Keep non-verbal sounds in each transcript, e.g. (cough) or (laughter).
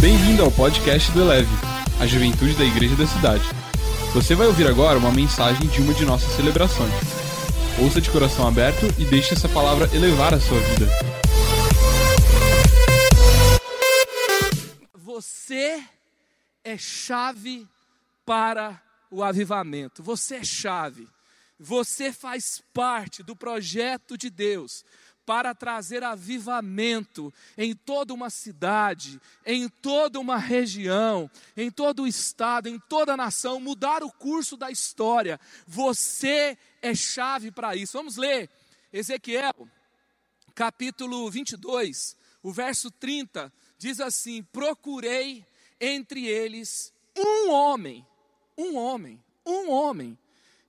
Bem-vindo ao podcast do Eleve, a juventude da igreja da cidade. Você vai ouvir agora uma mensagem de uma de nossas celebrações. Ouça de coração aberto e deixe essa palavra elevar a sua vida. Você é chave para o avivamento. Você é chave. Você faz parte do projeto de Deus para trazer avivamento em toda uma cidade, em toda uma região, em todo o estado, em toda a nação, mudar o curso da história. Você é chave para isso. Vamos ler Ezequiel, capítulo 22, o verso 30, diz assim: Procurei entre eles um homem, um homem, um homem,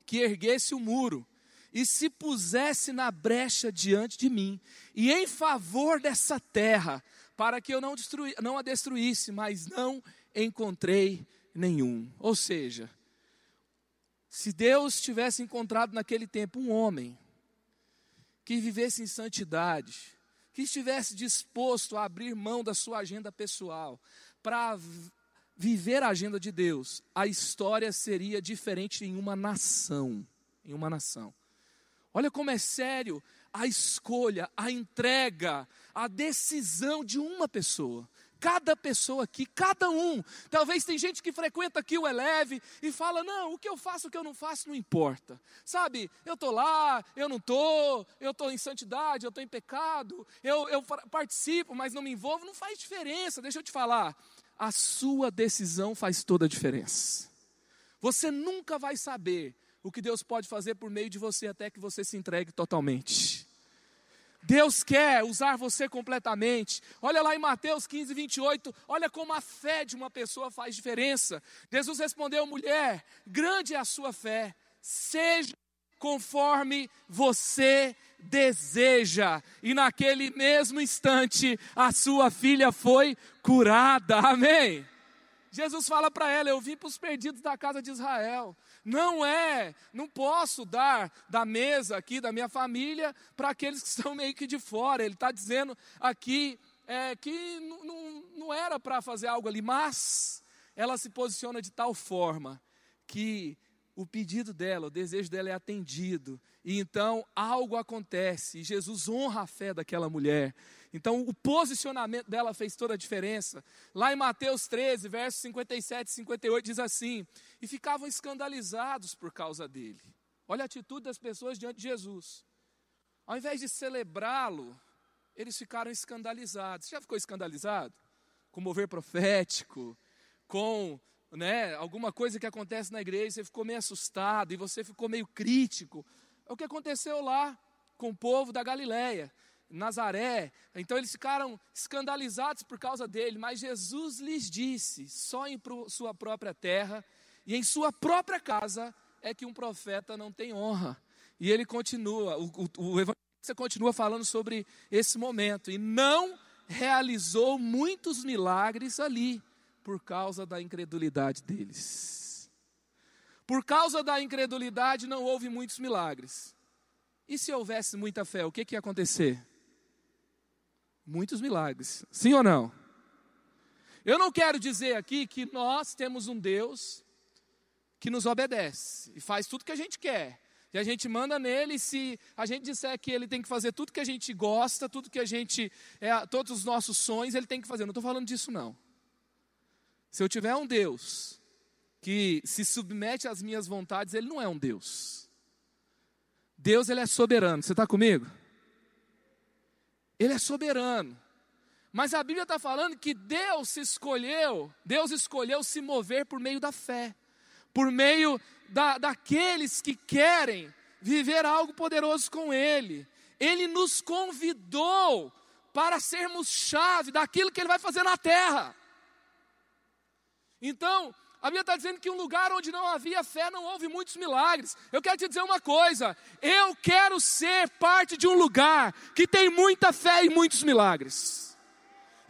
que erguesse o muro e se pusesse na brecha diante de mim, e em favor dessa terra, para que eu não, destrui, não a destruísse, mas não encontrei nenhum. Ou seja, se Deus tivesse encontrado naquele tempo um homem que vivesse em santidade, que estivesse disposto a abrir mão da sua agenda pessoal para viver a agenda de Deus, a história seria diferente em uma nação, em uma nação. Olha como é sério a escolha, a entrega, a decisão de uma pessoa. Cada pessoa aqui, cada um. Talvez tem gente que frequenta aqui o Eleve e fala: não, o que eu faço, o que eu não faço, não importa. Sabe, eu estou lá, eu não estou, eu estou em santidade, eu estou em pecado, eu, eu participo, mas não me envolvo, não faz diferença. Deixa eu te falar, a sua decisão faz toda a diferença. Você nunca vai saber o que Deus pode fazer por meio de você até que você se entregue totalmente. Deus quer usar você completamente. Olha lá em Mateus 15, 28, olha como a fé de uma pessoa faz diferença. Jesus respondeu: mulher, grande é a sua fé, seja conforme você deseja. E naquele mesmo instante, a sua filha foi curada. Amém. Jesus fala para ela: Eu vim para os perdidos da casa de Israel. Não é, não posso dar da mesa aqui da minha família para aqueles que estão meio que de fora. Ele está dizendo aqui é, que não, não era para fazer algo ali, mas ela se posiciona de tal forma que o pedido dela, o desejo dela é atendido. E então algo acontece, e Jesus honra a fé daquela mulher. Então o posicionamento dela fez toda a diferença. Lá em Mateus 13, versos 57 e 58 diz assim: "E ficavam escandalizados por causa dele". Olha a atitude das pessoas diante de Jesus. Ao invés de celebrá-lo, eles ficaram escandalizados. Você já ficou escandalizado? Com mover profético, com né, alguma coisa que acontece na igreja, você ficou meio assustado e você ficou meio crítico. É o que aconteceu lá com o povo da Galileia. Nazaré. Então eles ficaram escandalizados por causa dele, mas Jesus lhes disse: só em sua própria terra e em sua própria casa é que um profeta não tem honra. E ele continua, o, o, o evangelista continua falando sobre esse momento, e não realizou muitos milagres ali, por causa da incredulidade deles. Por causa da incredulidade não houve muitos milagres. E se houvesse muita fé, o que, que ia acontecer? Muitos milagres. Sim ou não? Eu não quero dizer aqui que nós temos um Deus que nos obedece e faz tudo que a gente quer. E a gente manda nele, se a gente disser que ele tem que fazer tudo que a gente gosta, tudo que a gente, é, todos os nossos sonhos, ele tem que fazer. Não estou falando disso, não. Se eu tiver um Deus que se submete às minhas vontades, ele não é um Deus. Deus, ele é soberano. Você está comigo? Ele é soberano. Mas a Bíblia está falando que Deus se escolheu, Deus escolheu se mover por meio da fé, por meio da, daqueles que querem viver algo poderoso com Ele. Ele nos convidou para sermos chave daquilo que Ele vai fazer na terra. Então, a Bíblia está dizendo que um lugar onde não havia fé não houve muitos milagres. Eu quero te dizer uma coisa: eu quero ser parte de um lugar que tem muita fé e muitos milagres.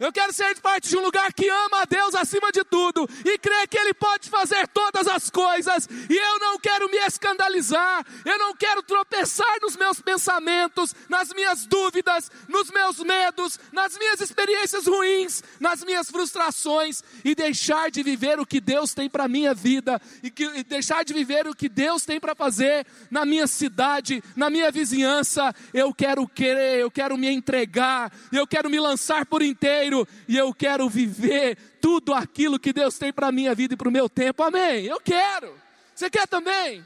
Eu quero ser parte de um lugar que ama a Deus acima de tudo e crê que Ele pode fazer todas as coisas. E eu não quero me escandalizar, eu não quero tropeçar nos meus pensamentos, nas minhas dúvidas, nos meus medos, nas minhas experiências ruins, nas minhas frustrações e deixar de viver o que Deus tem para minha vida e, que, e deixar de viver o que Deus tem para fazer na minha cidade, na minha vizinhança. Eu quero querer, eu quero me entregar, eu quero me lançar por inteiro e eu quero viver tudo aquilo que Deus tem para a minha vida e para o meu tempo. Amém? Eu quero. Você quer também?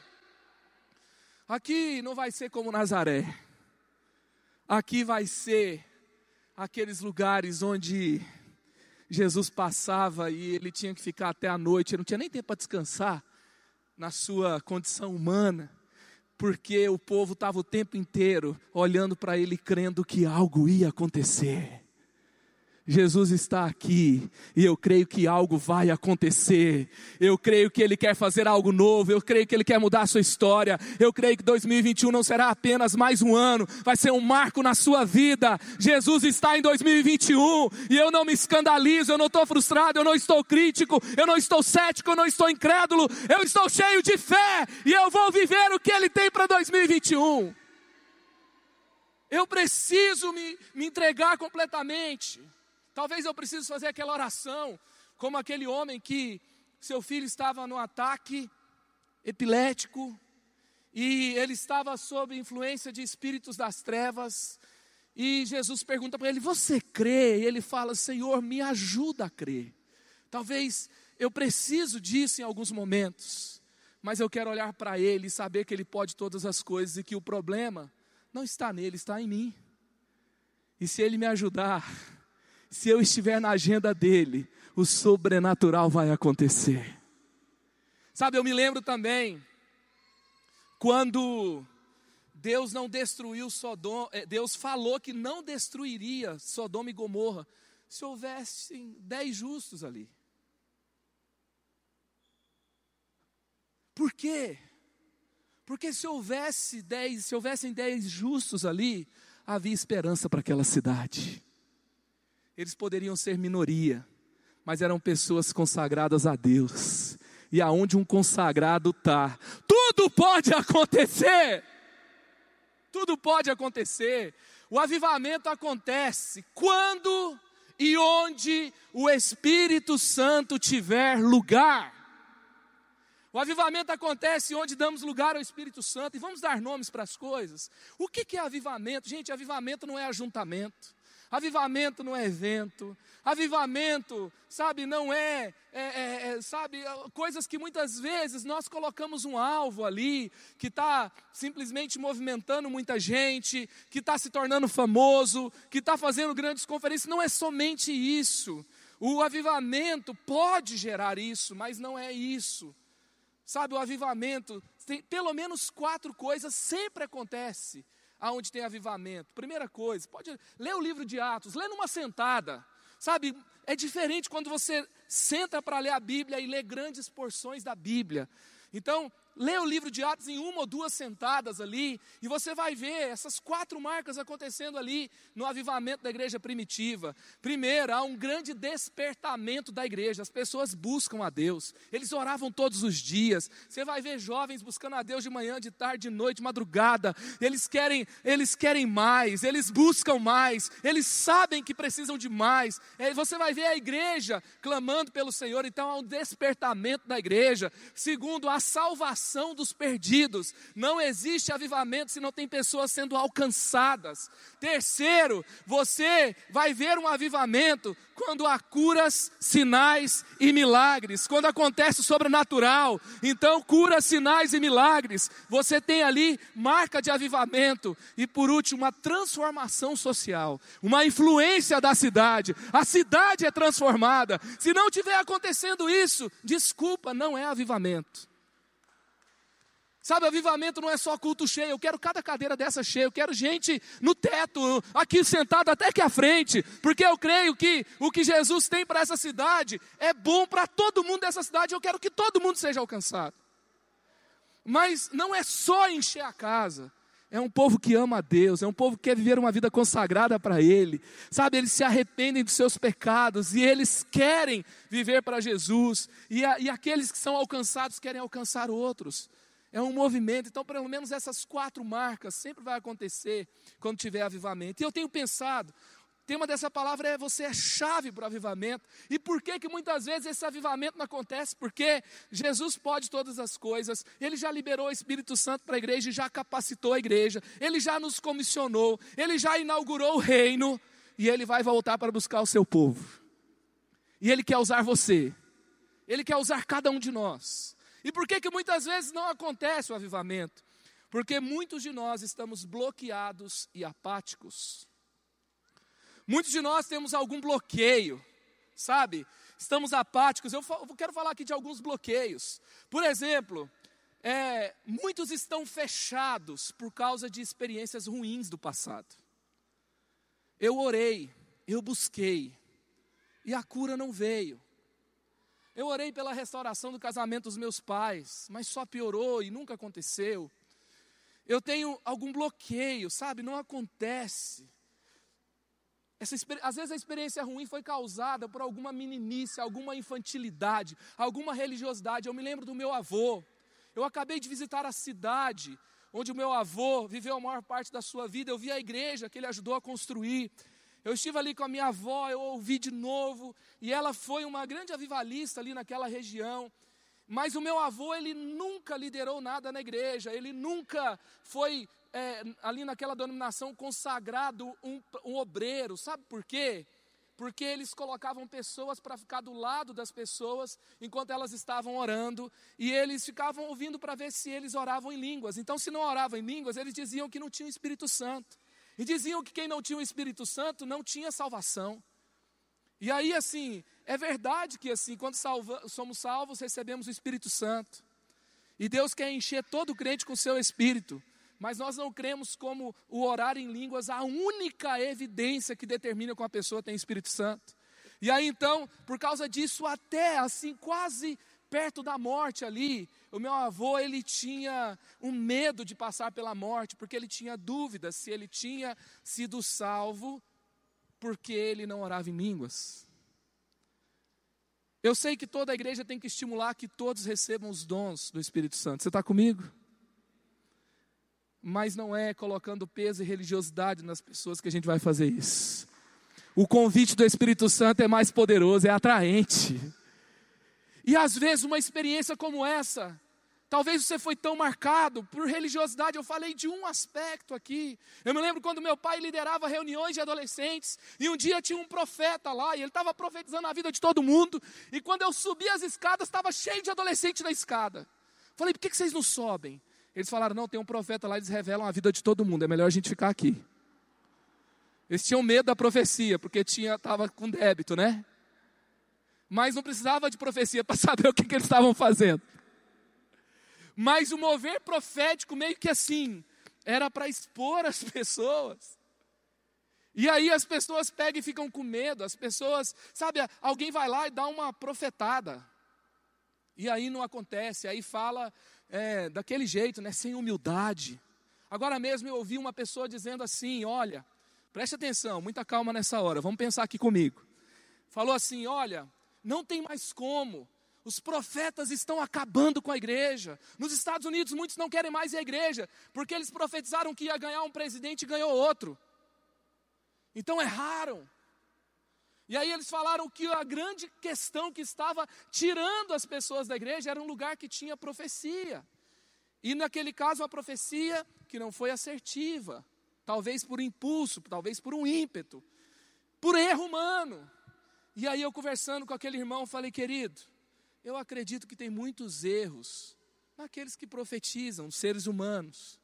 Aqui não vai ser como Nazaré. Aqui vai ser aqueles lugares onde Jesus passava e ele tinha que ficar até a noite, ele não tinha nem tempo para descansar na sua condição humana, porque o povo estava o tempo inteiro olhando para ele, crendo que algo ia acontecer. Jesus está aqui e eu creio que algo vai acontecer. Eu creio que Ele quer fazer algo novo. Eu creio que Ele quer mudar a sua história. Eu creio que 2021 não será apenas mais um ano, vai ser um marco na sua vida. Jesus está em 2021 e eu não me escandalizo, eu não estou frustrado, eu não estou crítico, eu não estou cético, eu não estou incrédulo. Eu estou cheio de fé e eu vou viver o que Ele tem para 2021. Eu preciso me, me entregar completamente. Talvez eu precise fazer aquela oração, como aquele homem que seu filho estava no ataque epilético e ele estava sob influência de espíritos das trevas. E Jesus pergunta para ele: Você crê? E ele fala: Senhor, me ajuda a crer. Talvez eu preciso disso em alguns momentos, mas eu quero olhar para Ele e saber que Ele pode todas as coisas e que o problema não está nele, está em mim. E se Ele me ajudar, se eu estiver na agenda dele, o sobrenatural vai acontecer. Sabe, eu me lembro também quando Deus não destruiu Sodoma, eh, Deus falou que não destruiria Sodoma e Gomorra se houvessem dez justos ali. Por quê? Porque se houvesse dez, se houvessem dez justos ali, havia esperança para aquela cidade. Eles poderiam ser minoria, mas eram pessoas consagradas a Deus. E aonde um consagrado está, tudo pode acontecer. Tudo pode acontecer. O avivamento acontece quando e onde o Espírito Santo tiver lugar. O avivamento acontece onde damos lugar ao Espírito Santo, e vamos dar nomes para as coisas. O que é avivamento? Gente, avivamento não é ajuntamento. Avivamento não é evento. Avivamento, sabe, não é, é, é, é sabe, coisas que muitas vezes nós colocamos um alvo ali, que está simplesmente movimentando muita gente, que está se tornando famoso, que está fazendo grandes conferências. Não é somente isso. O avivamento pode gerar isso, mas não é isso. Sabe, o avivamento, tem pelo menos quatro coisas sempre acontece aonde tem avivamento. Primeira coisa, pode ler o livro de Atos, lê numa sentada. Sabe, é diferente quando você senta para ler a Bíblia e lê grandes porções da Bíblia. Então, lê o livro de Atos em uma ou duas sentadas ali, e você vai ver essas quatro marcas acontecendo ali no avivamento da igreja primitiva. Primeiro, há um grande despertamento da igreja, as pessoas buscam a Deus, eles oravam todos os dias. Você vai ver jovens buscando a Deus de manhã, de tarde, de noite, de madrugada. Eles querem, eles querem mais, eles buscam mais, eles sabem que precisam de mais. É, você vai ver a igreja clamando pelo Senhor, então há um despertamento da igreja. Segundo, a salvação salvação dos perdidos. Não existe avivamento se não tem pessoas sendo alcançadas. Terceiro, você vai ver um avivamento quando há curas, sinais e milagres, quando acontece o sobrenatural. Então, curas, sinais e milagres, você tem ali marca de avivamento. E por último, uma transformação social, uma influência da cidade. A cidade é transformada. Se não tiver acontecendo isso, desculpa, não é avivamento. Sabe, avivamento não é só culto cheio. Eu quero cada cadeira dessa cheia. Eu quero gente no teto, aqui sentado até aqui à frente. Porque eu creio que o que Jesus tem para essa cidade é bom para todo mundo dessa cidade. Eu quero que todo mundo seja alcançado. Mas não é só encher a casa. É um povo que ama a Deus, é um povo que quer viver uma vida consagrada para Ele. Sabe, eles se arrependem dos seus pecados e eles querem viver para Jesus. E, a, e aqueles que são alcançados querem alcançar outros. É um movimento. Então, pelo menos essas quatro marcas sempre vai acontecer quando tiver avivamento. E eu tenho pensado, o tema dessa palavra é você é chave para o avivamento. E por que que muitas vezes esse avivamento não acontece? Porque Jesus pode todas as coisas. Ele já liberou o Espírito Santo para a igreja e já capacitou a igreja. Ele já nos comissionou, ele já inaugurou o reino e ele vai voltar para buscar o seu povo. E ele quer usar você. Ele quer usar cada um de nós. E por que que muitas vezes não acontece o avivamento? Porque muitos de nós estamos bloqueados e apáticos. Muitos de nós temos algum bloqueio, sabe? Estamos apáticos. Eu quero falar aqui de alguns bloqueios. Por exemplo, é, muitos estão fechados por causa de experiências ruins do passado. Eu orei, eu busquei, e a cura não veio. Eu orei pela restauração do casamento dos meus pais, mas só piorou e nunca aconteceu. Eu tenho algum bloqueio, sabe? Não acontece. Essa, às vezes a experiência ruim foi causada por alguma meninice, alguma infantilidade, alguma religiosidade. Eu me lembro do meu avô. Eu acabei de visitar a cidade onde o meu avô viveu a maior parte da sua vida. Eu vi a igreja que ele ajudou a construir. Eu estive ali com a minha avó, eu ouvi de novo, e ela foi uma grande avivalista ali naquela região. Mas o meu avô, ele nunca liderou nada na igreja, ele nunca foi é, ali naquela denominação consagrado um, um obreiro. Sabe por quê? Porque eles colocavam pessoas para ficar do lado das pessoas enquanto elas estavam orando, e eles ficavam ouvindo para ver se eles oravam em línguas. Então, se não oravam em línguas, eles diziam que não tinham Espírito Santo. E diziam que quem não tinha o Espírito Santo não tinha salvação. E aí, assim, é verdade que assim, quando salva, somos salvos, recebemos o Espírito Santo. E Deus quer encher todo crente com o seu Espírito mas nós não cremos como o orar em línguas a única evidência que determina que uma pessoa tem Espírito Santo. E aí então, por causa disso, até assim, quase perto da morte ali, o meu avô ele tinha um medo de passar pela morte, porque ele tinha dúvidas se ele tinha sido salvo, porque ele não orava em línguas. Eu sei que toda a igreja tem que estimular que todos recebam os dons do Espírito Santo. Você está comigo? mas não é colocando peso e religiosidade nas pessoas que a gente vai fazer isso. O convite do Espírito Santo é mais poderoso, é atraente. E às vezes uma experiência como essa, talvez você foi tão marcado por religiosidade. Eu falei de um aspecto aqui. Eu me lembro quando meu pai liderava reuniões de adolescentes, e um dia tinha um profeta lá, e ele estava profetizando a vida de todo mundo. E quando eu subi as escadas, estava cheio de adolescente na escada. Falei, por que, que vocês não sobem? Eles falaram: não, tem um profeta lá, eles revelam a vida de todo mundo, é melhor a gente ficar aqui. Eles tinham medo da profecia, porque estava com débito, né? Mas não precisava de profecia para (laughs) saber o que, que eles estavam fazendo. Mas o mover profético, meio que assim, era para expor as (laughs) pessoas. E aí as pessoas pegam e ficam com medo, as pessoas, sabe, alguém vai lá e dá uma profetada. E aí não acontece, aí fala é, daquele jeito, né, sem humildade. Agora mesmo eu ouvi uma pessoa dizendo assim: olha, preste atenção, muita calma nessa hora, vamos pensar aqui comigo. Falou assim: olha, não tem mais como, os profetas estão acabando com a igreja. Nos Estados Unidos, muitos não querem mais ir à igreja, porque eles profetizaram que ia ganhar um presidente e ganhou outro. Então erraram. E aí eles falaram que a grande questão que estava tirando as pessoas da igreja era um lugar que tinha profecia. E naquele caso, uma profecia que não foi assertiva, talvez por impulso, talvez por um ímpeto, por erro humano. E aí eu conversando com aquele irmão, falei, querido, eu acredito que tem muitos erros naqueles que profetizam, seres humanos.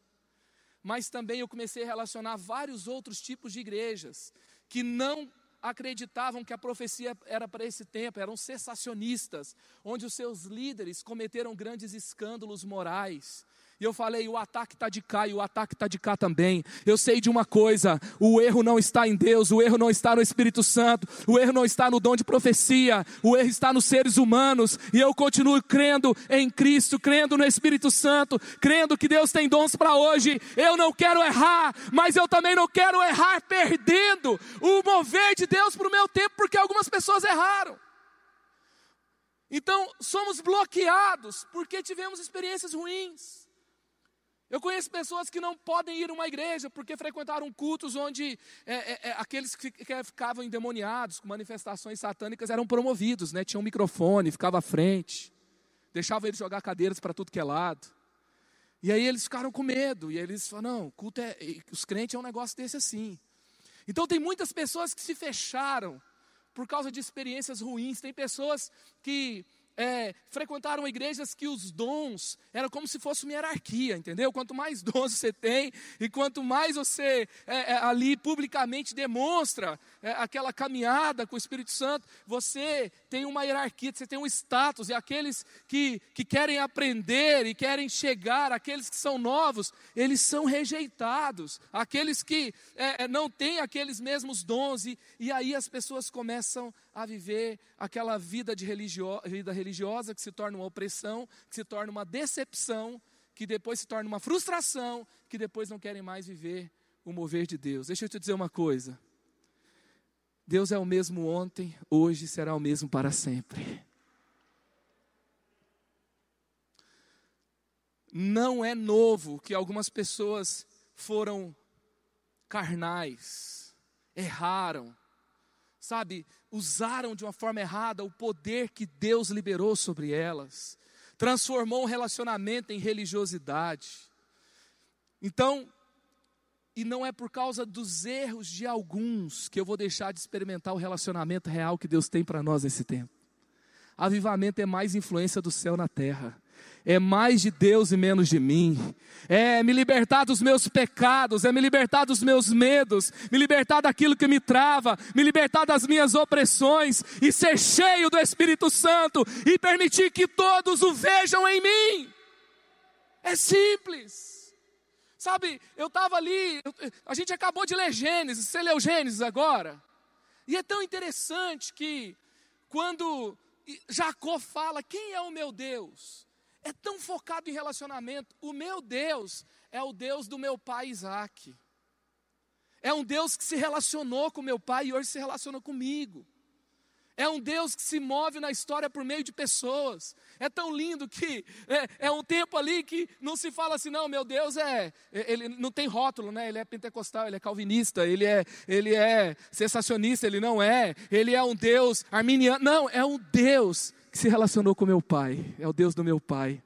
Mas também eu comecei a relacionar vários outros tipos de igrejas que não acreditavam que a profecia era para esse tempo, eram sensacionistas, onde os seus líderes cometeram grandes escândalos morais. E eu falei: o ataque está de cá e o ataque está de cá também. Eu sei de uma coisa: o erro não está em Deus, o erro não está no Espírito Santo, o erro não está no dom de profecia, o erro está nos seres humanos. E eu continuo crendo em Cristo, crendo no Espírito Santo, crendo que Deus tem dons para hoje. Eu não quero errar, mas eu também não quero errar perdendo o mover de Deus para o meu tempo, porque algumas pessoas erraram. Então, somos bloqueados porque tivemos experiências ruins. Eu conheço pessoas que não podem ir a uma igreja porque frequentaram cultos onde é, é, é, aqueles que, ficavam endemoniados com manifestações satânicas eram promovidos, né? Tinham um microfone, ficava à frente, deixava eles jogar cadeiras para tudo que é lado. E aí eles ficaram com medo, e eles falaram, não, culto é, os crentes é um negócio desse assim. Então tem muitas pessoas que se fecharam por causa de experiências ruins, tem pessoas que é, frequentaram igrejas que os dons eram como se fosse uma hierarquia, entendeu? Quanto mais (laughs) dons você tem e quanto mais você é, é, ali publicamente demonstra é, aquela caminhada com o Espírito Santo, você tem uma hierarquia, você tem um status. E aqueles que, que querem aprender e querem chegar, aqueles que são novos, eles são rejeitados. Aqueles que é, é, não têm aqueles mesmos dons, e, e aí as pessoas começam a viver aquela vida, de religio, vida religiosa que se torna uma opressão, que se torna uma decepção, que depois se torna uma frustração, que depois não querem mais viver o mover de Deus. Deixa eu te dizer uma coisa. Deus é o mesmo ontem, hoje será o mesmo para sempre. Não é novo que algumas pessoas foram carnais, erraram, sabe, usaram de uma forma errada o poder que Deus liberou sobre elas, transformou um relacionamento em religiosidade. Então, e não é por causa dos erros de alguns que eu vou deixar de experimentar o relacionamento real que Deus tem para nós nesse tempo. Avivamento é mais influência do céu na terra é mais de Deus e menos de mim, é me libertar dos meus pecados, é me libertar dos meus medos, me libertar daquilo que me trava, me libertar das minhas opressões e ser cheio do Espírito Santo e permitir que todos o vejam em mim. É simples. Sabe, eu estava ali, a gente acabou de ler Gênesis, você leu Gênesis agora? E é tão interessante que quando Jacó fala: Quem é o meu Deus? É tão focado em relacionamento. O meu Deus é o Deus do meu pai Isaac. É um Deus que se relacionou com meu pai e hoje se relaciona comigo. É um Deus que se move na história por meio de pessoas. É tão lindo que é, é, um tempo ali que não se fala assim, não, meu Deus é, ele não tem rótulo, né? Ele é pentecostal, ele é calvinista, ele é, ele é sensacionista, ele não é. Ele é um Deus arminiano, não, é um Deus que se relacionou com meu pai, é o Deus do meu pai.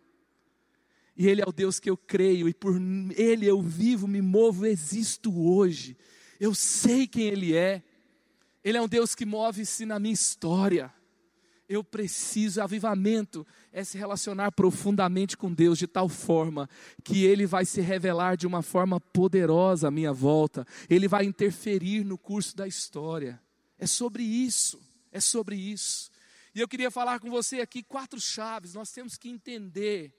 E Ele é o Deus que eu creio, e por Ele eu vivo, me movo, existo hoje. Eu sei quem Ele é. Ele é um Deus que move-se na minha história. Eu preciso, avivamento é se relacionar profundamente com Deus de tal forma que Ele vai se revelar de uma forma poderosa à minha volta, Ele vai interferir no curso da história. É sobre isso, é sobre isso. E eu queria falar com você aqui quatro chaves. Nós temos que entender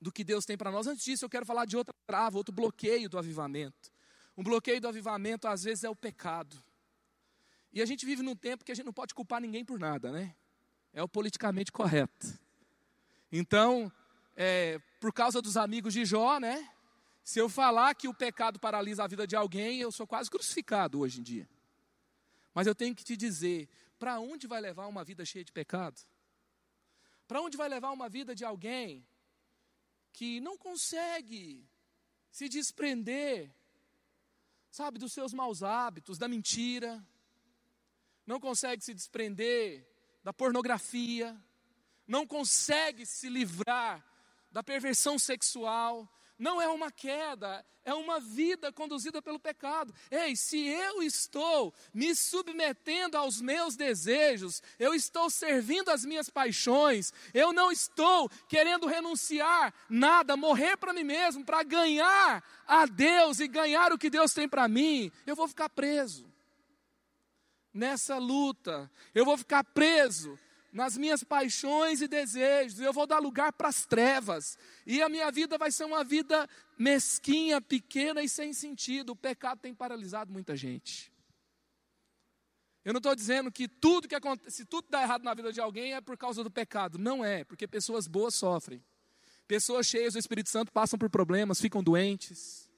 do que Deus tem para nós. Antes disso, eu quero falar de outra trava, outro bloqueio do avivamento. Um bloqueio do avivamento, às vezes, é o pecado. E a gente vive num tempo que a gente não pode culpar ninguém por nada, né? É o politicamente correto. Então, é, por causa dos amigos de Jó, né? Se eu falar que o pecado paralisa a vida de alguém, eu sou quase crucificado hoje em dia. Mas eu tenho que te dizer, para onde vai levar uma vida cheia de pecado? Para onde vai levar uma vida de alguém que não consegue se desprender, sabe, dos seus maus hábitos, da mentira, não consegue se desprender da pornografia, não consegue se livrar da perversão sexual, não é uma queda, é uma vida conduzida pelo pecado. Ei, se eu estou me submetendo aos meus desejos, eu estou servindo as minhas paixões, eu não estou querendo renunciar nada, morrer para mim mesmo, para ganhar a Deus e ganhar o que Deus tem para mim, eu vou ficar preso nessa luta, eu vou ficar preso nas minhas paixões e desejos, eu vou dar lugar para as trevas, e a minha vida vai ser uma vida mesquinha, pequena e sem sentido. O pecado tem paralisado muita gente. Eu não estou dizendo que tudo que acontece, se tudo dá errado na vida de alguém é por causa do pecado. Não é, porque pessoas boas sofrem. Pessoas cheias do Espírito Santo passam por problemas, ficam doentes.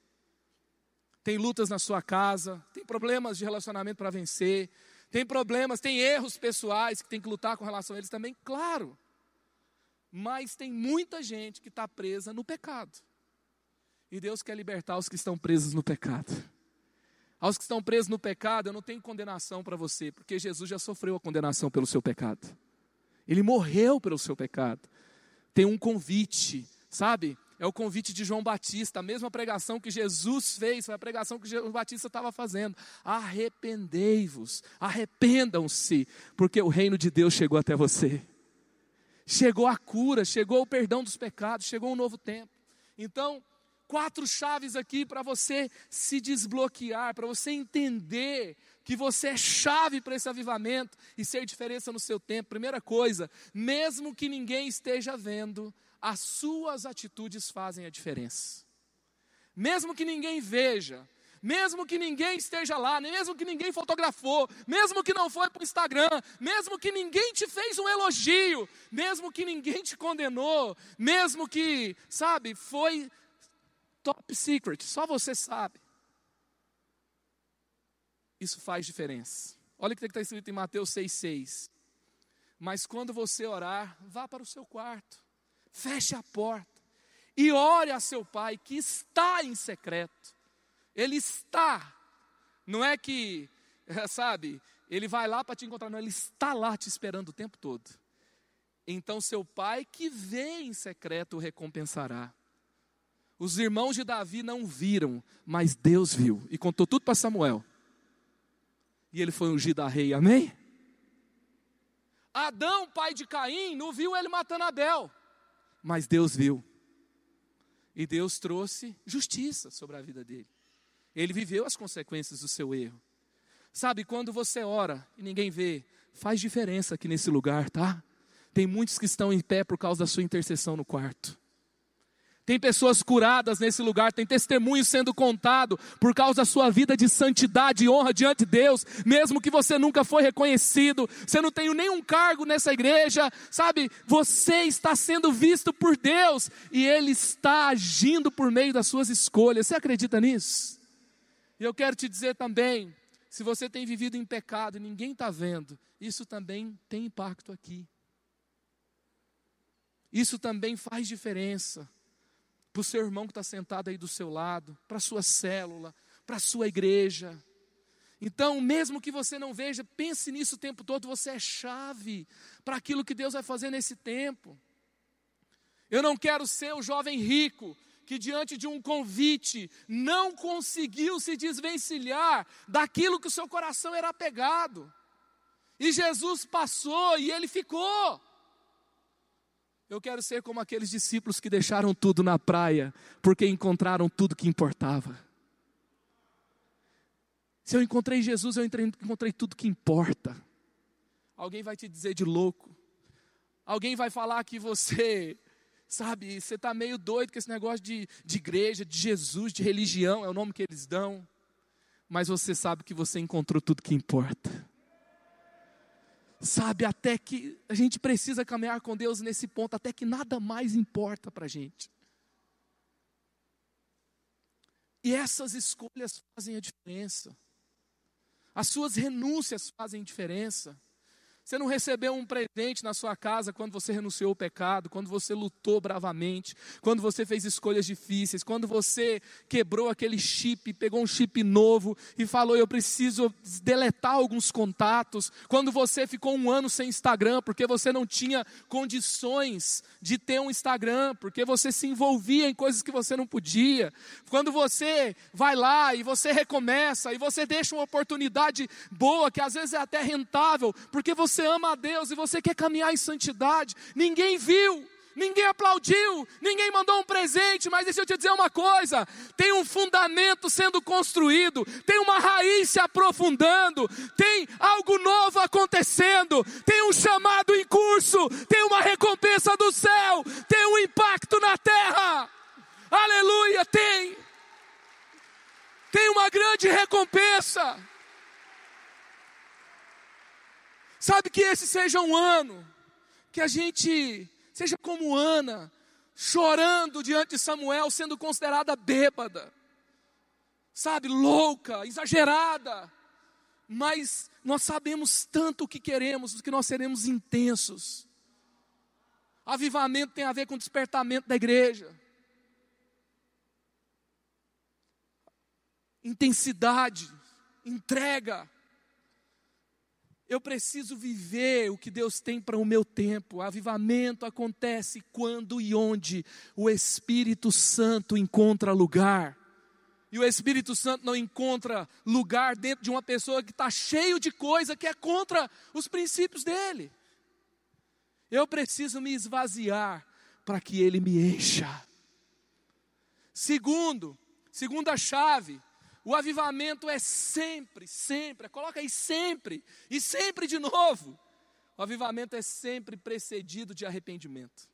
Tem lutas na sua casa, tem problemas de relacionamento para vencer, tem problemas, tem erros pessoais que tem que lutar com relação a eles também, claro. Mas tem muita gente que está presa no pecado. E Deus quer libertar os que estão presos no pecado. Aos que estão presos no pecado, eu não tenho condenação para você, porque Jesus já sofreu a condenação pelo seu pecado. Ele morreu pelo seu pecado. Tem um convite, sabe? É o convite de João Batista, a mesma pregação que Jesus fez, foi a pregação que João Batista estava fazendo. Arrependei-vos, arrependam-se, porque o reino de Deus chegou até você. Chegou a cura, chegou o perdão dos pecados, chegou um novo tempo. Então, quatro chaves aqui para você se desbloquear, para você entender que você é chave para esse avivamento e ser diferença no seu tempo. Primeira coisa, mesmo que ninguém esteja vendo, as suas atitudes fazem a diferença. Mesmo que ninguém veja, mesmo que ninguém esteja lá, mesmo que ninguém fotografou, mesmo que não foi para o Instagram, mesmo que ninguém te fez um elogio, mesmo que ninguém te condenou, mesmo que, sabe, foi top secret, só você sabe. Isso faz diferença. Olha o que está escrito em Mateus 6,6. Mas quando você orar, vá para o seu quarto feche a porta e ore a seu pai que está em secreto. Ele está, não é que, sabe, ele vai lá para te encontrar, não, ele está lá te esperando o tempo todo. Então seu pai que vê em secreto o recompensará. Os irmãos de Davi não viram, mas Deus viu e contou tudo para Samuel. E ele foi ungido a rei, amém? Adão, pai de Caim, não viu ele matando Abel mas Deus viu. E Deus trouxe justiça sobre a vida dele. Ele viveu as consequências do seu erro. Sabe, quando você ora e ninguém vê, faz diferença aqui nesse lugar, tá? Tem muitos que estão em pé por causa da sua intercessão no quarto. Tem pessoas curadas nesse lugar, tem testemunhos sendo contado por causa da sua vida de santidade e honra diante de Deus, mesmo que você nunca foi reconhecido, você não tem nenhum cargo nessa igreja, sabe? Você está sendo visto por Deus e Ele está agindo por meio das suas escolhas. Você acredita nisso? E eu quero te dizer também, se você tem vivido em pecado e ninguém está vendo, isso também tem impacto aqui. Isso também faz diferença para o seu irmão que está sentado aí do seu lado, para a sua célula, para a sua igreja. Então, mesmo que você não veja, pense nisso o tempo todo, você é chave para aquilo que Deus vai fazer nesse tempo. Eu não quero ser o jovem rico que, diante de um convite, não conseguiu se desvencilhar daquilo que o seu coração era apegado. E Jesus passou e ele ficou. Eu quero ser como aqueles discípulos que deixaram tudo na praia, porque encontraram tudo que importava. Se eu encontrei Jesus, eu encontrei tudo que importa. Alguém vai te dizer de louco. Alguém vai falar que você, sabe, você está meio doido com esse negócio de, de igreja, de Jesus, de religião, é o nome que eles dão. Mas você sabe que você encontrou tudo que importa sabe, até que a gente precisa caminhar com Deus nesse ponto, até que nada mais importa para a gente. E essas escolhas fazem a diferença. As suas renúncias fazem diferença. Você não recebeu um presente na sua casa quando você renunciou ao pecado, quando você lutou bravamente, quando você fez escolhas difíceis, quando você quebrou aquele chip, pegou um chip novo e falou: Eu preciso deletar alguns contatos. Quando você ficou um ano sem Instagram, porque você não tinha condições de ter um Instagram, porque você se envolvia em coisas que você não podia. Quando você vai lá e você recomeça e você deixa uma oportunidade boa, que às vezes é até rentável, porque você você ama a Deus e você quer caminhar em santidade, ninguém viu, ninguém aplaudiu, ninguém mandou um presente, mas deixa eu te dizer uma coisa: tem um fundamento sendo construído, tem uma raiz se aprofundando, tem algo novo acontecendo, tem um chamado em curso, tem uma recompensa do céu, tem um impacto na terra. Aleluia, tem. Tem uma grande recompensa. Sabe que esse seja um ano que a gente seja como Ana, chorando diante de Samuel, sendo considerada bêbada, sabe, louca, exagerada, mas nós sabemos tanto o que queremos, que nós seremos intensos. Avivamento tem a ver com despertamento da igreja. Intensidade, entrega. Eu preciso viver o que Deus tem para o meu tempo. O avivamento acontece quando e onde o Espírito Santo encontra lugar. E o Espírito Santo não encontra lugar dentro de uma pessoa que está cheio de coisa que é contra os princípios dele. Eu preciso me esvaziar para que ele me encha. Segundo, segunda chave, o avivamento é sempre, sempre, coloca aí sempre, e sempre de novo. O avivamento é sempre precedido de arrependimento.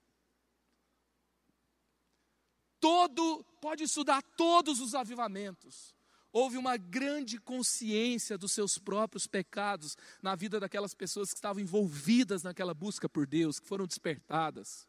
Todo, pode estudar todos os avivamentos. Houve uma grande consciência dos seus próprios pecados na vida daquelas pessoas que estavam envolvidas naquela busca por Deus, que foram despertadas.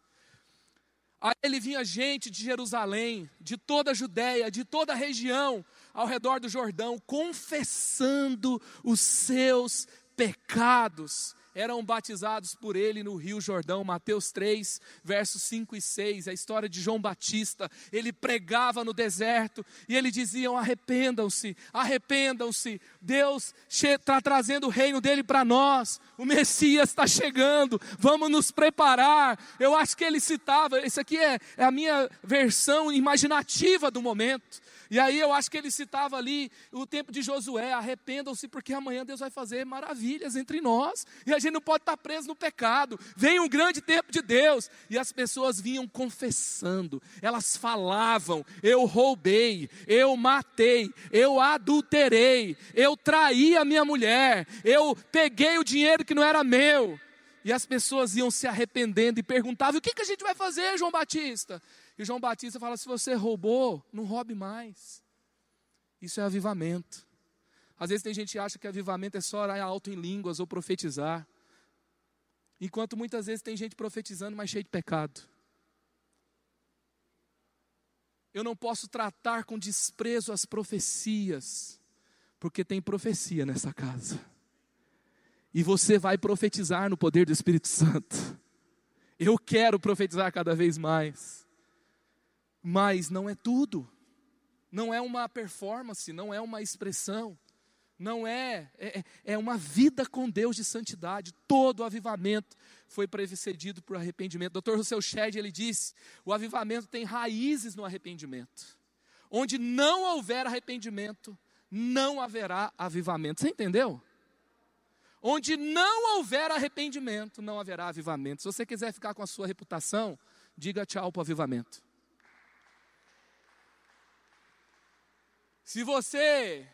A ele vinha gente de Jerusalém, de toda a Judéia, de toda a região ao redor do Jordão, confessando os seus pecados eram batizados por ele no Rio Jordão, Mateus 3, versos 5 e 6, a história de João Batista. Ele pregava no deserto e ele diziam: arrependam-se, arrependam-se. Deus está trazendo o reino dele para nós. O Messias está chegando. Vamos nos preparar. Eu acho que ele citava. Isso aqui é, é a minha versão imaginativa do momento. E aí eu acho que ele citava ali o tempo de Josué: arrependam-se, porque amanhã Deus vai fazer maravilhas entre nós, e a gente não pode estar preso no pecado. Vem um grande tempo de Deus, e as pessoas vinham confessando, elas falavam: eu roubei, eu matei, eu adulterei, eu traí a minha mulher, eu peguei o dinheiro que não era meu. E as pessoas iam se arrependendo e perguntavam: o que, que a gente vai fazer, João Batista? E João Batista fala: se você roubou, não roube mais. Isso é avivamento. Às vezes tem gente que acha que avivamento é só orar alto em línguas ou profetizar. Enquanto muitas vezes tem gente profetizando, mas cheio de pecado. Eu não posso tratar com desprezo as profecias, porque tem profecia nessa casa. E você vai profetizar no poder do Espírito Santo. Eu quero profetizar cada vez mais. Mas não é tudo. Não é uma performance, não é uma expressão. Não é, é, é, é uma vida com Deus de santidade. Todo o avivamento foi precedido por arrependimento. Dr. Rousseau Shedd, ele disse, o avivamento tem raízes no arrependimento. Onde não houver arrependimento, não haverá avivamento. Você entendeu? Onde não houver arrependimento, não haverá avivamento. Se você quiser ficar com a sua reputação, diga tchau para o avivamento. Se você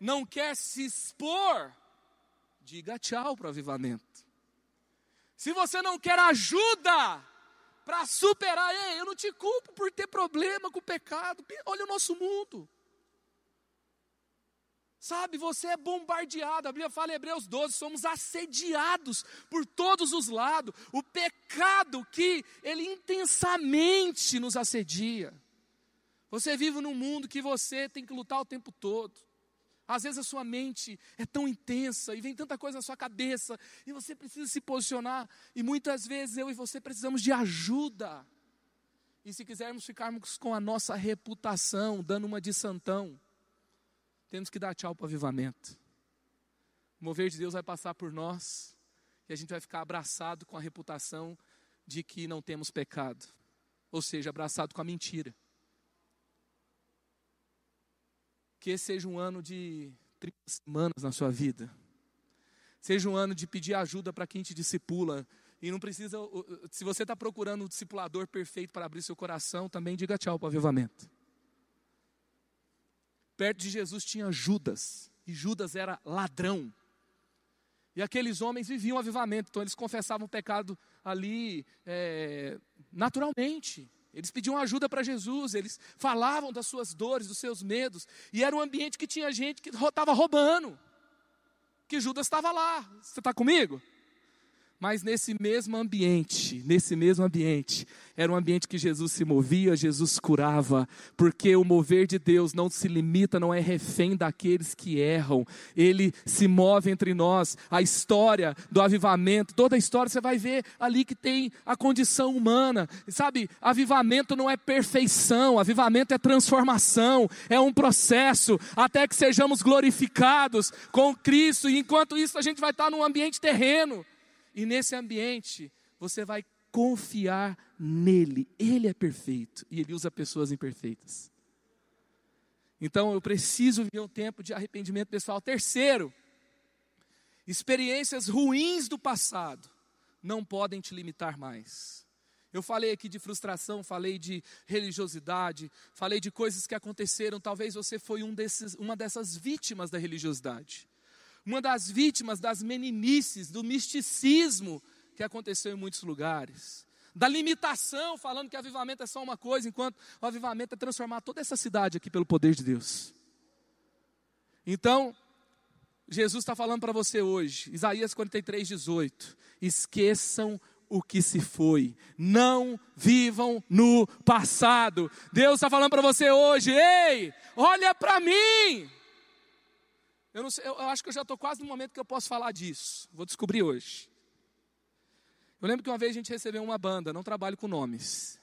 não quer se expor, diga tchau para o avivamento. Se você não quer ajuda para superar, ei, eu não te culpo por ter problema com o pecado. Olha o nosso mundo. Sabe, você é bombardeado. A Bíblia fala em Hebreus 12, somos assediados por todos os lados. O pecado que ele intensamente nos assedia. Você vive num mundo que você tem que lutar o tempo todo. Às vezes a sua mente é tão intensa e vem tanta coisa na sua cabeça e você precisa se posicionar. E muitas vezes eu e você precisamos de ajuda. E se quisermos ficarmos com a nossa reputação, dando uma de santão, temos que dar tchau para o avivamento. O mover de Deus vai passar por nós e a gente vai ficar abraçado com a reputação de que não temos pecado. Ou seja, abraçado com a mentira. Que esse seja um ano de 30 semanas na sua vida. Seja um ano de pedir ajuda para quem te discipula. E não precisa, se você está procurando um discipulador perfeito para abrir seu coração, também diga tchau para o avivamento. Perto de Jesus tinha Judas, e Judas era ladrão. E aqueles homens viviam avivamento, então eles confessavam o pecado ali é, naturalmente. Eles pediam ajuda para Jesus, eles falavam das suas dores, dos seus medos, e era um ambiente que tinha gente que estava roubando, que Judas estava lá. Você está comigo? Mas nesse mesmo ambiente, nesse mesmo ambiente, era um ambiente que Jesus se movia, Jesus curava, porque o mover de Deus não se limita, não é refém daqueles que erram, ele se move entre nós. A história do avivamento, toda a história você vai ver ali que tem a condição humana, sabe? Avivamento não é perfeição, avivamento é transformação, é um processo até que sejamos glorificados com Cristo, e enquanto isso a gente vai estar num ambiente terreno. E nesse ambiente, você vai confiar nele. Ele é perfeito e ele usa pessoas imperfeitas. Então eu preciso viver um tempo de arrependimento pessoal. Terceiro, experiências ruins do passado não podem te limitar mais. Eu falei aqui de frustração, falei de religiosidade, falei de coisas que aconteceram. Talvez você foi um desses, uma dessas vítimas da religiosidade uma das vítimas das meninices, do misticismo que aconteceu em muitos lugares, da limitação, falando que avivamento é só uma coisa, enquanto o avivamento é transformar toda essa cidade aqui pelo poder de Deus. Então, Jesus está falando para você hoje, Isaías 43, 18: esqueçam o que se foi, não vivam no passado. Deus está falando para você hoje, ei, olha para mim. Eu, não sei, eu, eu acho que eu já estou quase no momento que eu posso falar disso. Vou descobrir hoje. Eu lembro que uma vez a gente recebeu uma banda, não trabalho com nomes.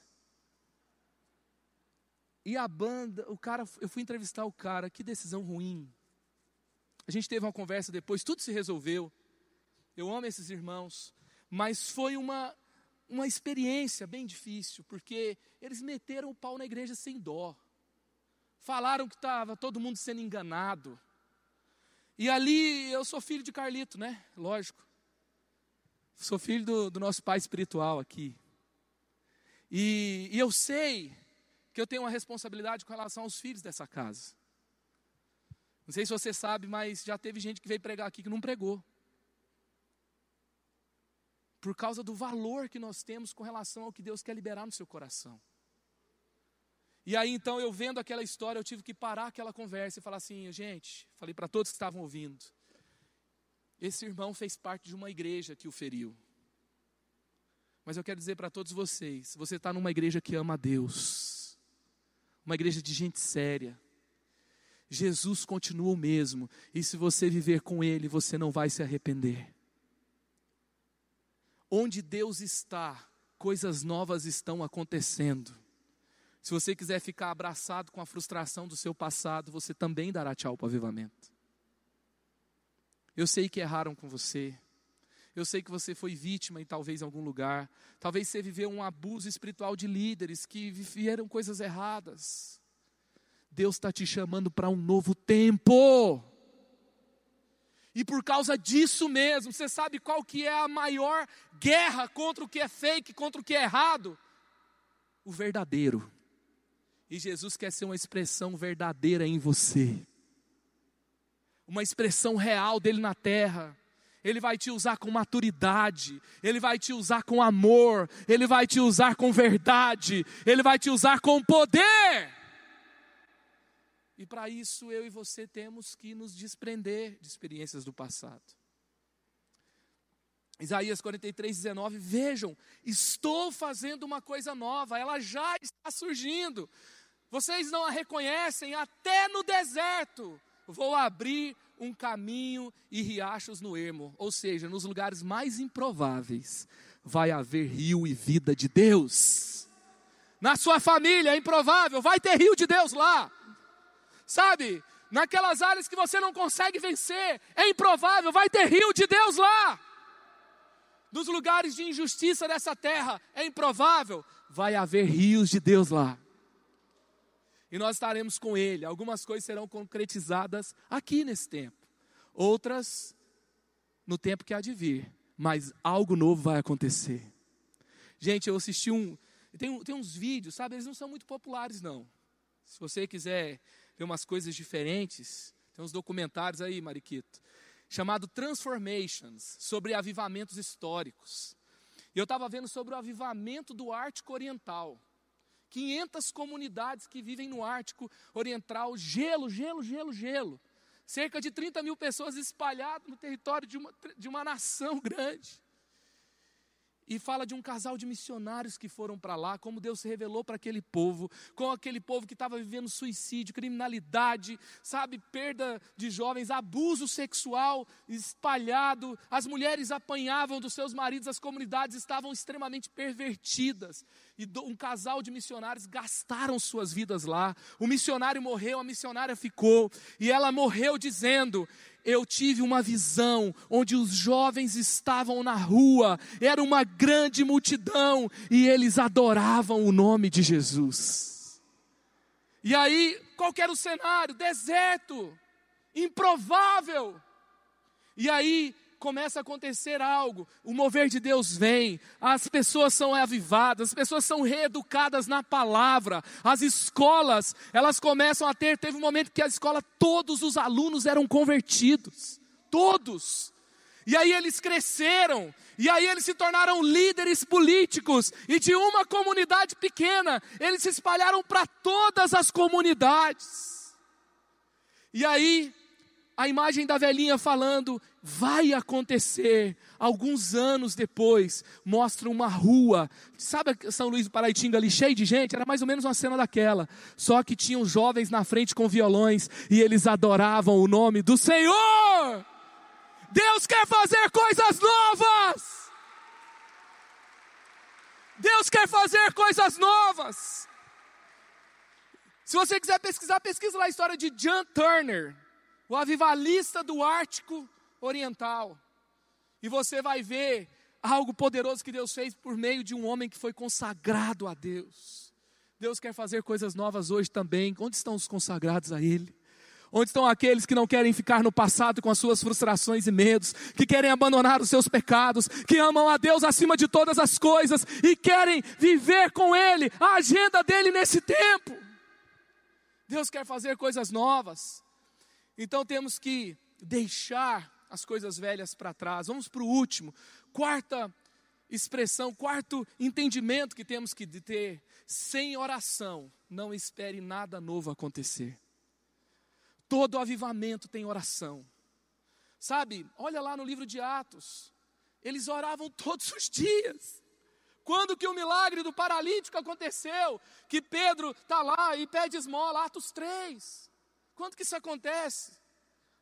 E a banda, o cara, eu fui entrevistar o cara, que decisão ruim. A gente teve uma conversa depois, tudo se resolveu. Eu amo esses irmãos, mas foi uma uma experiência bem difícil, porque eles meteram o pau na igreja sem dó. Falaram que estava todo mundo sendo enganado. E ali eu sou filho de Carlito, né? Lógico. Sou filho do, do nosso pai espiritual aqui. E, e eu sei que eu tenho uma responsabilidade com relação aos filhos dessa casa. Não sei se você sabe, mas já teve gente que veio pregar aqui que não pregou. Por causa do valor que nós temos com relação ao que Deus quer liberar no seu coração. E aí então eu vendo aquela história, eu tive que parar aquela conversa e falar assim, gente, falei para todos que estavam ouvindo. Esse irmão fez parte de uma igreja que o feriu. Mas eu quero dizer para todos vocês: você está numa igreja que ama a Deus, uma igreja de gente séria. Jesus continua o mesmo, e se você viver com Ele, você não vai se arrepender. Onde Deus está, coisas novas estão acontecendo. Se você quiser ficar abraçado com a frustração do seu passado, você também dará tchau para o avivamento. Eu sei que erraram com você. Eu sei que você foi vítima em talvez algum lugar. Talvez você viveu um abuso espiritual de líderes que viveram coisas erradas. Deus está te chamando para um novo tempo. E por causa disso mesmo, você sabe qual que é a maior guerra contra o que é fake, contra o que é errado? O verdadeiro. E Jesus quer ser uma expressão verdadeira em você, uma expressão real dele na terra. Ele vai te usar com maturidade, Ele vai te usar com amor, Ele vai te usar com verdade, Ele vai te usar com poder. E para isso eu e você temos que nos desprender de experiências do passado. Isaías 43, 19, vejam, estou fazendo uma coisa nova, ela já está surgindo. Vocês não a reconhecem até no deserto. Vou abrir um caminho e riachos no ermo, ou seja, nos lugares mais improváveis, vai haver rio e vida de Deus. Na sua família é improvável, vai ter rio de Deus lá. Sabe? Naquelas áreas que você não consegue vencer, é improvável, vai ter rio de Deus lá. Nos lugares de injustiça dessa terra, é improvável, vai haver rios de Deus lá e nós estaremos com Ele. Algumas coisas serão concretizadas aqui nesse tempo, outras no tempo que há de vir. mas algo novo vai acontecer. Gente, eu assisti um. Tem, tem uns vídeos, sabe? Eles não são muito populares, não. Se você quiser ver umas coisas diferentes, tem uns documentários aí, Mariquito, chamado Transformations, sobre avivamentos históricos. E eu estava vendo sobre o avivamento do Ártico Oriental. 500 comunidades que vivem no Ártico Oriental, gelo, gelo, gelo, gelo. Cerca de 30 mil pessoas espalhadas no território de uma, de uma nação (laughs) grande e fala de um casal de missionários que foram para lá, como Deus se revelou para aquele povo, com aquele povo que estava vivendo suicídio, criminalidade, sabe, perda de jovens, abuso sexual espalhado, as mulheres apanhavam dos seus maridos, as comunidades estavam extremamente pervertidas. E um casal de missionários gastaram suas vidas lá. O missionário morreu, a missionária ficou, e ela morreu dizendo: eu tive uma visão onde os jovens estavam na rua, era uma grande multidão e eles adoravam o nome de Jesus. E aí, qual era o cenário? Deserto, improvável. E aí, começa a acontecer algo, o mover de Deus vem, as pessoas são avivadas, as pessoas são reeducadas na palavra, as escolas, elas começam a ter, teve um momento que a escola, todos os alunos eram convertidos, todos. E aí eles cresceram, e aí eles se tornaram líderes políticos, e de uma comunidade pequena, eles se espalharam para todas as comunidades. E aí, a imagem da velhinha falando: vai acontecer. Alguns anos depois, mostra uma rua. Sabe São Luís do Paraitinga ali, cheio de gente? Era mais ou menos uma cena daquela. Só que tinham jovens na frente com violões e eles adoravam o nome do Senhor. Deus quer fazer coisas novas. Deus quer fazer coisas novas. Se você quiser pesquisar, pesquisa lá a história de John Turner, o avivalista do Ártico oriental. E você vai ver algo poderoso que Deus fez por meio de um homem que foi consagrado a Deus. Deus quer fazer coisas novas hoje também. Onde estão os consagrados a Ele? Onde estão aqueles que não querem ficar no passado com as suas frustrações e medos, que querem abandonar os seus pecados, que amam a Deus acima de todas as coisas e querem viver com Ele, a agenda dele nesse tempo? Deus quer fazer coisas novas. Então temos que deixar as coisas velhas para trás. Vamos para o último. Quarta expressão, quarto entendimento que temos que ter: sem oração, não espere nada novo acontecer. Todo avivamento tem oração. Sabe, olha lá no livro de Atos, eles oravam (laughs) todos os dias. Quando que o milagre do paralítico aconteceu? Que Pedro está lá e pede esmola, Atos 3. Quando que isso acontece?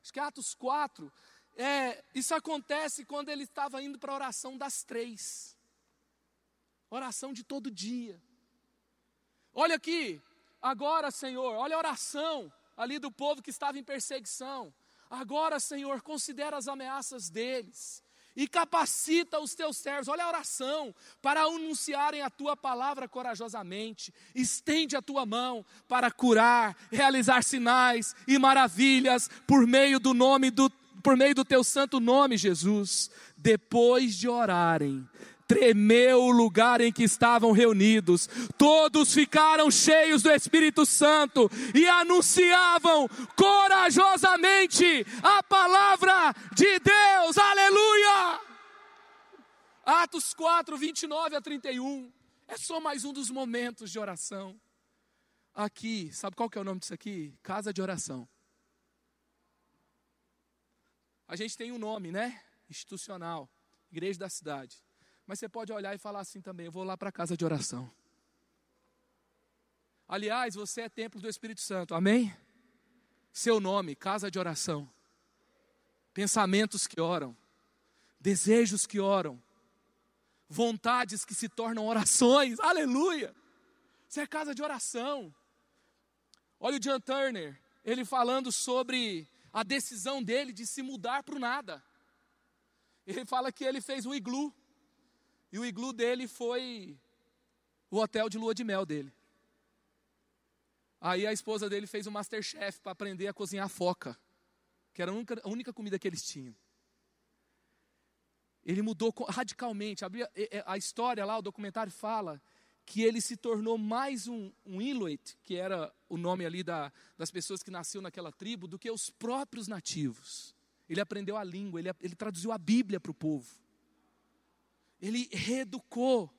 Acho que Atos 4. É, isso acontece quando ele estava indo para a oração das três. Oração de todo dia. Olha aqui, agora, Senhor, olha a oração ali do povo que estava em perseguição. Agora, Senhor, considera as ameaças deles e capacita os teus servos. Olha a oração para anunciarem a tua palavra corajosamente. Estende a tua mão para curar, realizar sinais e maravilhas por meio do nome do por meio do teu santo nome, Jesus, depois de orarem, tremeu o lugar em que estavam reunidos, todos ficaram cheios do Espírito Santo e anunciavam corajosamente a palavra de Deus, aleluia! Atos 4, 29 a 31, é só mais um dos momentos de oração. Aqui, sabe qual que é o nome disso aqui? Casa de oração. A gente tem um nome, né? Institucional, Igreja da Cidade. Mas você pode olhar e falar assim também: eu vou lá para a casa de oração. Aliás, você é templo do Espírito Santo, amém? Seu nome, casa de oração. Pensamentos que oram, desejos que oram, vontades que se tornam orações, (laughs) aleluia! Você é casa de oração. Olha o John Turner, ele falando sobre a decisão dele de se mudar para o nada. Ele fala que ele fez um iglu, e o iglu dele foi o hotel de lua de mel dele. Aí a esposa dele fez o Masterchef para aprender a cozinhar foca, que era a única, a única comida que eles tinham. Ele mudou radicalmente. A história lá, o documentário fala que ele se tornou mais um, um Inuit, que era o nome ali da, das pessoas que nasciam naquela tribo, do que os próprios nativos. Ele aprendeu a língua, ele, ele traduziu a Bíblia para o povo. Ele reeducou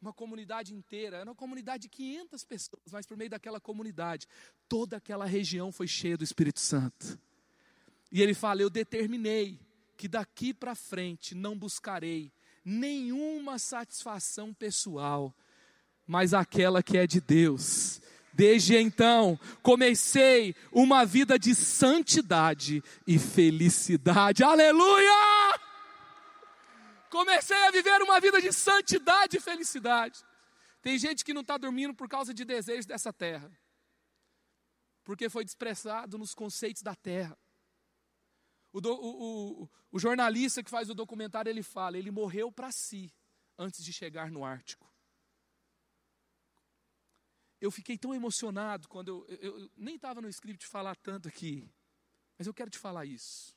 uma comunidade inteira, era uma comunidade de 500 pessoas, mas por meio daquela comunidade, toda aquela região foi cheia do Espírito Santo. E ele fala: Eu determinei que daqui para frente não buscarei nenhuma satisfação pessoal, mas aquela que é de Deus. Desde então, comecei uma vida de santidade e felicidade. Aleluia! Comecei a viver uma vida de santidade e felicidade. Tem gente que não está dormindo por causa de desejos dessa terra, porque foi desprezado nos conceitos da terra. O, do, o, o, o jornalista que faz o documentário ele fala: ele morreu para si antes de chegar no Ártico eu fiquei tão emocionado quando eu, eu, eu nem estava no script falar tanto aqui, mas eu quero te falar isso.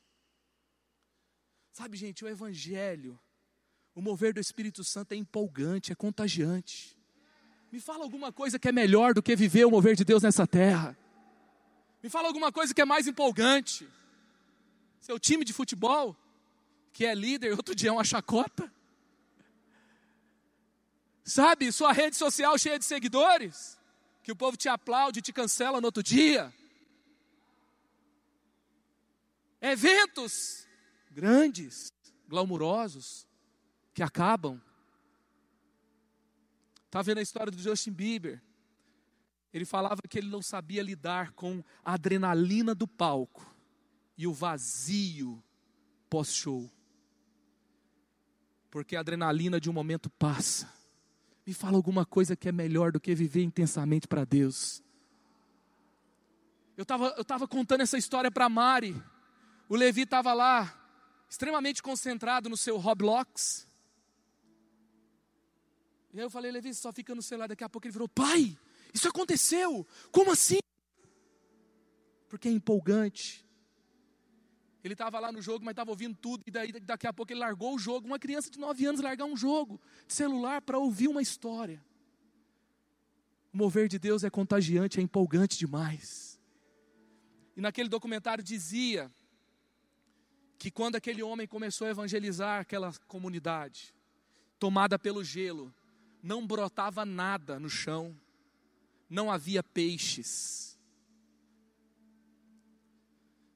Sabe, gente, o Evangelho, o mover do Espírito Santo é empolgante, é contagiante. Me fala alguma coisa que é melhor do que viver o mover de Deus nessa terra. Me fala alguma coisa que é mais empolgante. Seu time de futebol, que é líder, (laughs) outro dia é uma chacota. Sabe, sua rede social cheia de seguidores que o povo te aplaude e te cancela no outro dia. Eventos grandes, glamurosos, que acabam. Está vendo a história do Justin Bieber? Ele falava que ele não sabia lidar com a adrenalina do palco e o vazio pós-show. Porque a adrenalina de um momento passa me fala alguma coisa que é melhor do que viver intensamente para Deus. Eu estava eu tava contando essa história para Mari. O Levi estava lá, extremamente concentrado no seu Roblox. E aí eu falei, Levi, só fica no celular. Daqui a pouco ele virou, pai, isso aconteceu. Como assim? Porque é empolgante. Ele estava lá no jogo, mas estava ouvindo tudo, e daí daqui a pouco ele largou o jogo. Uma criança de 9 anos largar um jogo de celular para ouvir uma história. O mover de Deus é contagiante, é empolgante demais. E naquele documentário dizia que quando aquele homem começou a evangelizar aquela comunidade, tomada pelo gelo, não brotava nada no chão, não havia peixes.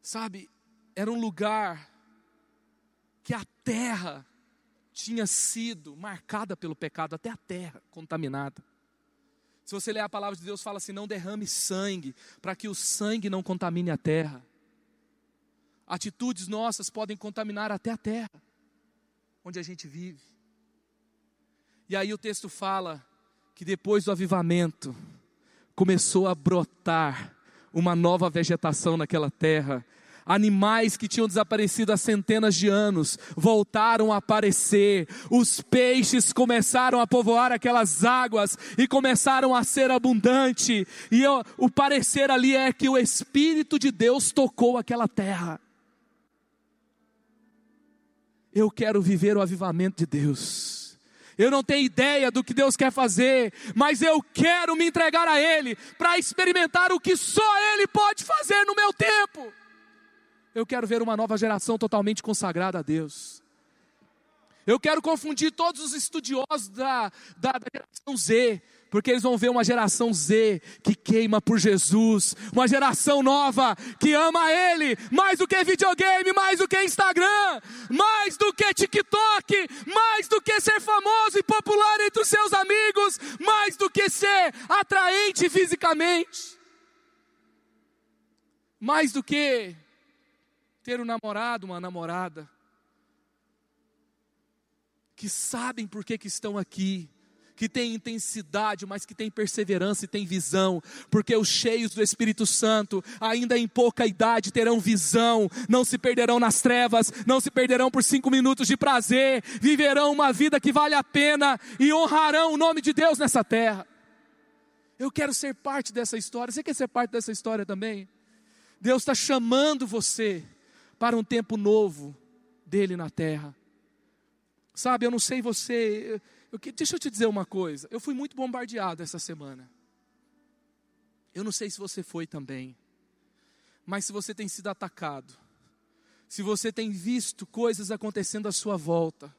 Sabe, era um lugar que a terra tinha sido marcada pelo pecado, até a terra contaminada. Se você ler a palavra de Deus, fala assim: não derrame sangue, para que o sangue não contamine a terra. Atitudes nossas podem contaminar até a terra, onde a gente vive. E aí o texto fala que depois do avivamento, começou a brotar uma nova vegetação naquela terra, Animais que tinham desaparecido há centenas de anos voltaram a aparecer. Os peixes começaram a povoar aquelas águas e começaram a ser abundante. E eu, o parecer ali é que o Espírito de Deus tocou aquela terra. Eu quero viver o avivamento de Deus. Eu não tenho ideia do que Deus quer fazer, mas eu quero me entregar a Ele para experimentar o que só Ele pode fazer no meu tempo. Eu quero ver uma nova geração totalmente consagrada a Deus. Eu quero confundir todos os estudiosos da, da, da, geração Z, porque eles vão ver uma geração Z que queima por Jesus, uma geração nova que ama Ele mais do que videogame, mais do que Instagram, mais do que TikTok, mais do que ser famoso e popular entre os seus amigos, mais do que ser atraente fisicamente, mais do que ter um namorado, uma namorada, que sabem por que, que estão aqui, que tem intensidade, mas que tem perseverança e tem visão, porque os cheios do Espírito Santo, ainda em pouca idade, terão visão, não se perderão nas trevas, não se perderão por cinco minutos de prazer, viverão uma vida que vale a pena e honrarão o nome de Deus nessa terra. Eu quero ser parte dessa história, você quer ser parte dessa história também? Deus está chamando você para um tempo novo dele na terra. Sabe, eu não sei você. Eu, eu, deixa eu te dizer uma coisa. Eu fui muito bombardeado essa semana. Eu não sei se você foi também. Mas se você tem sido atacado, se você tem visto coisas acontecendo à sua volta,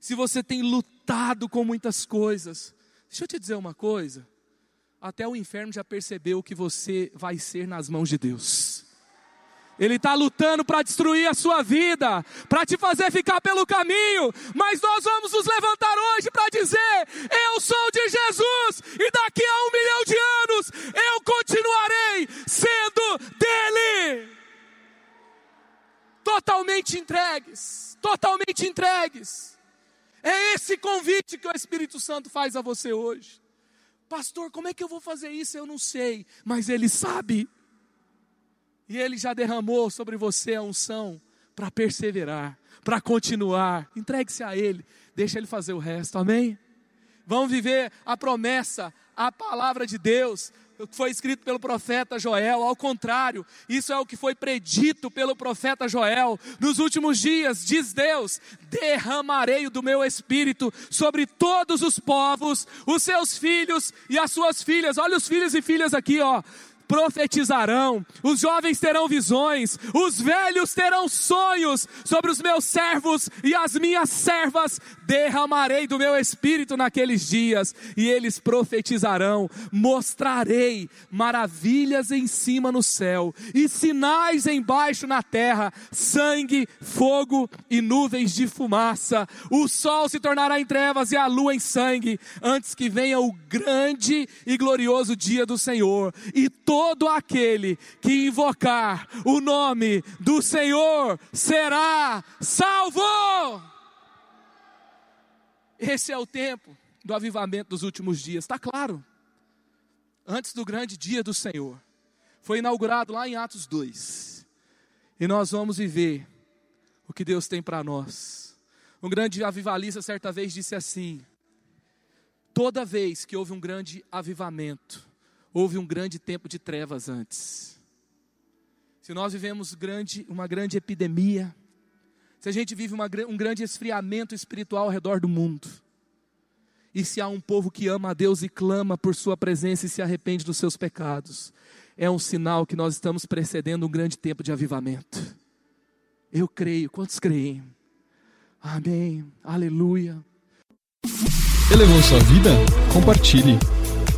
se você tem lutado com muitas coisas, deixa eu te dizer uma coisa. Até o inferno já percebeu que você vai ser nas mãos de Deus. Ele está lutando para destruir a sua vida, para te fazer ficar pelo caminho, mas nós vamos nos levantar hoje para dizer: Eu sou de Jesus, e daqui a um milhão de anos eu continuarei sendo dele. Totalmente entregues, totalmente entregues. É esse convite que o Espírito Santo faz a você hoje. Pastor, como é que eu vou fazer isso? Eu não sei, mas ele sabe. E Ele já derramou sobre você a unção para perseverar, para continuar. Entregue-se a Ele, deixa Ele fazer o resto, amém? Vamos viver a promessa, a palavra de Deus, o que foi escrito pelo profeta Joel, ao contrário, isso é o que foi predito pelo profeta Joel. Nos últimos dias, diz Deus: derramarei do meu espírito sobre todos os povos, os seus filhos e as suas filhas. Olha os filhos e filhas aqui, ó profetizarão, os jovens terão visões, os velhos terão sonhos sobre os meus servos e as minhas servas derramarei do meu espírito naqueles dias e eles profetizarão, mostrarei maravilhas em cima no céu e sinais embaixo na terra, sangue, fogo e nuvens de fumaça. O sol se tornará em trevas e a lua em sangue, antes que venha o grande e glorioso dia do Senhor e todo aquele que invocar o nome do Senhor será salvo. Esse é o tempo do avivamento dos últimos dias, está claro. Antes do grande dia do Senhor, foi inaugurado lá em Atos 2. E nós vamos viver o que Deus tem para nós. Um grande avivalista certa vez disse assim: Toda vez que houve um grande avivamento, houve um grande tempo de trevas antes. Se nós vivemos grande, uma grande epidemia, se a gente vive uma, um grande esfriamento espiritual ao redor do mundo, e se há um povo que ama a Deus e clama por Sua presença e se arrepende dos seus pecados, é um sinal que nós estamos precedendo um grande tempo de avivamento. Eu creio, quantos creem? Amém, aleluia. Elevou sua vida? Compartilhe.